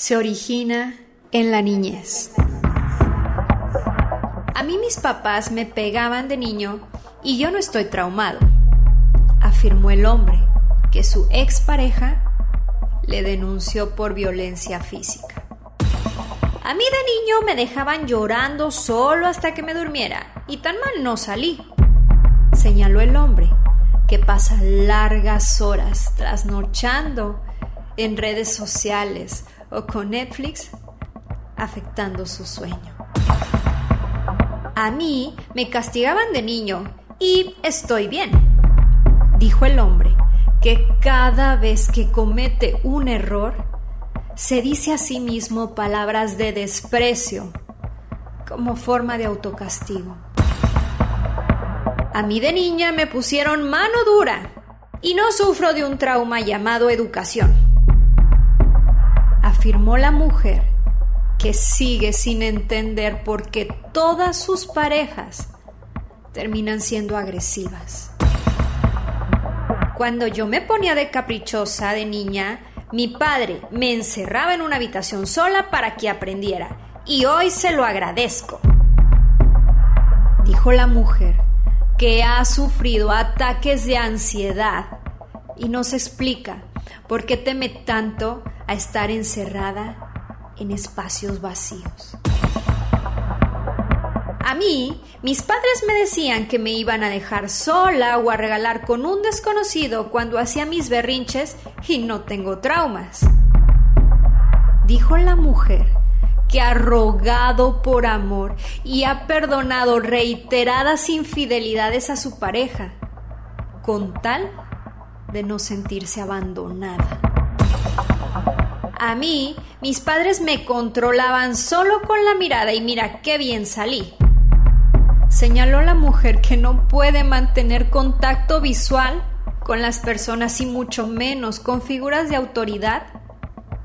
se origina en la niñez. A mí mis papás me pegaban de niño y yo no estoy traumado, afirmó el hombre que su expareja le denunció por violencia física. A mí de niño me dejaban llorando solo hasta que me durmiera y tan mal no salí, señaló el hombre, que pasa largas horas trasnochando en redes sociales o con Netflix, afectando su sueño. A mí me castigaban de niño y estoy bien, dijo el hombre, que cada vez que comete un error, se dice a sí mismo palabras de desprecio como forma de autocastigo. A mí de niña me pusieron mano dura y no sufro de un trauma llamado educación afirmó la mujer que sigue sin entender por qué todas sus parejas terminan siendo agresivas. Cuando yo me ponía de caprichosa de niña, mi padre me encerraba en una habitación sola para que aprendiera, y hoy se lo agradezco. Dijo la mujer que ha sufrido ataques de ansiedad y nos explica por qué teme tanto a estar encerrada en espacios vacíos. A mí, mis padres me decían que me iban a dejar sola o a regalar con un desconocido cuando hacía mis berrinches y no tengo traumas. Dijo la mujer que ha rogado por amor y ha perdonado reiteradas infidelidades a su pareja, con tal de no sentirse abandonada. A mí, mis padres me controlaban solo con la mirada y mira qué bien salí. Señaló la mujer que no puede mantener contacto visual con las personas y mucho menos con figuras de autoridad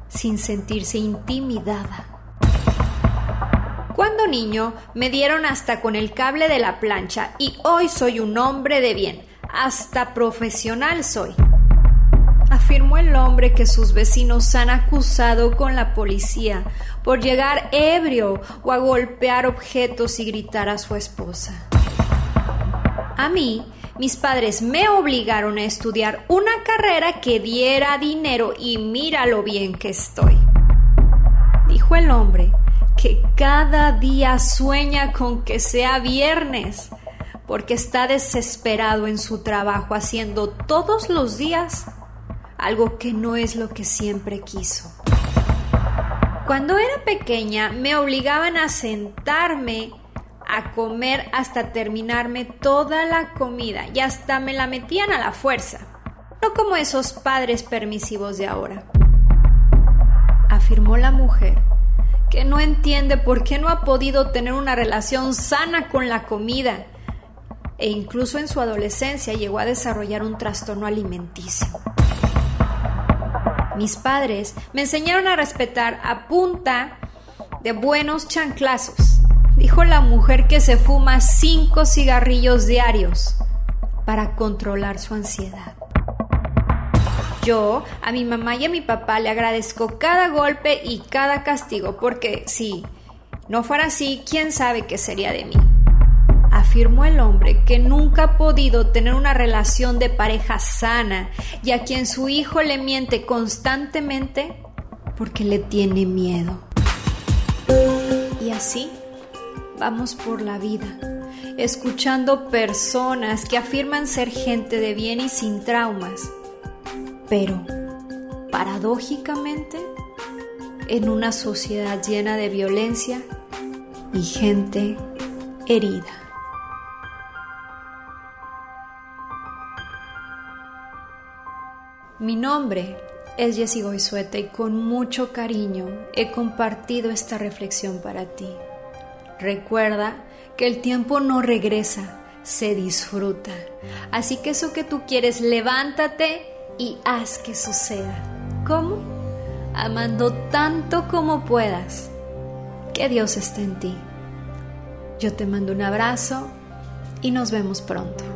sin sentirse intimidada. Cuando niño me dieron hasta con el cable de la plancha y hoy soy un hombre de bien, hasta profesional soy afirmó el hombre que sus vecinos han acusado con la policía por llegar ebrio o a golpear objetos y gritar a su esposa. A mí, mis padres me obligaron a estudiar una carrera que diera dinero y mira lo bien que estoy. Dijo el hombre que cada día sueña con que sea viernes porque está desesperado en su trabajo haciendo todos los días algo que no es lo que siempre quiso. Cuando era pequeña me obligaban a sentarme a comer hasta terminarme toda la comida y hasta me la metían a la fuerza, no como esos padres permisivos de ahora. Afirmó la mujer que no entiende por qué no ha podido tener una relación sana con la comida e incluso en su adolescencia llegó a desarrollar un trastorno alimenticio. Mis padres me enseñaron a respetar a punta de buenos chanclazos, dijo la mujer que se fuma cinco cigarrillos diarios para controlar su ansiedad. Yo a mi mamá y a mi papá le agradezco cada golpe y cada castigo, porque si no fuera así, quién sabe qué sería de mí afirmó el hombre que nunca ha podido tener una relación de pareja sana y a quien su hijo le miente constantemente porque le tiene miedo. Y así vamos por la vida, escuchando personas que afirman ser gente de bien y sin traumas, pero paradójicamente en una sociedad llena de violencia y gente herida. Mi nombre es Jessie Goizueta y con mucho cariño he compartido esta reflexión para ti. Recuerda que el tiempo no regresa, se disfruta. Así que eso que tú quieres, levántate y haz que suceda. ¿Cómo? Amando tanto como puedas. Que Dios esté en ti. Yo te mando un abrazo y nos vemos pronto.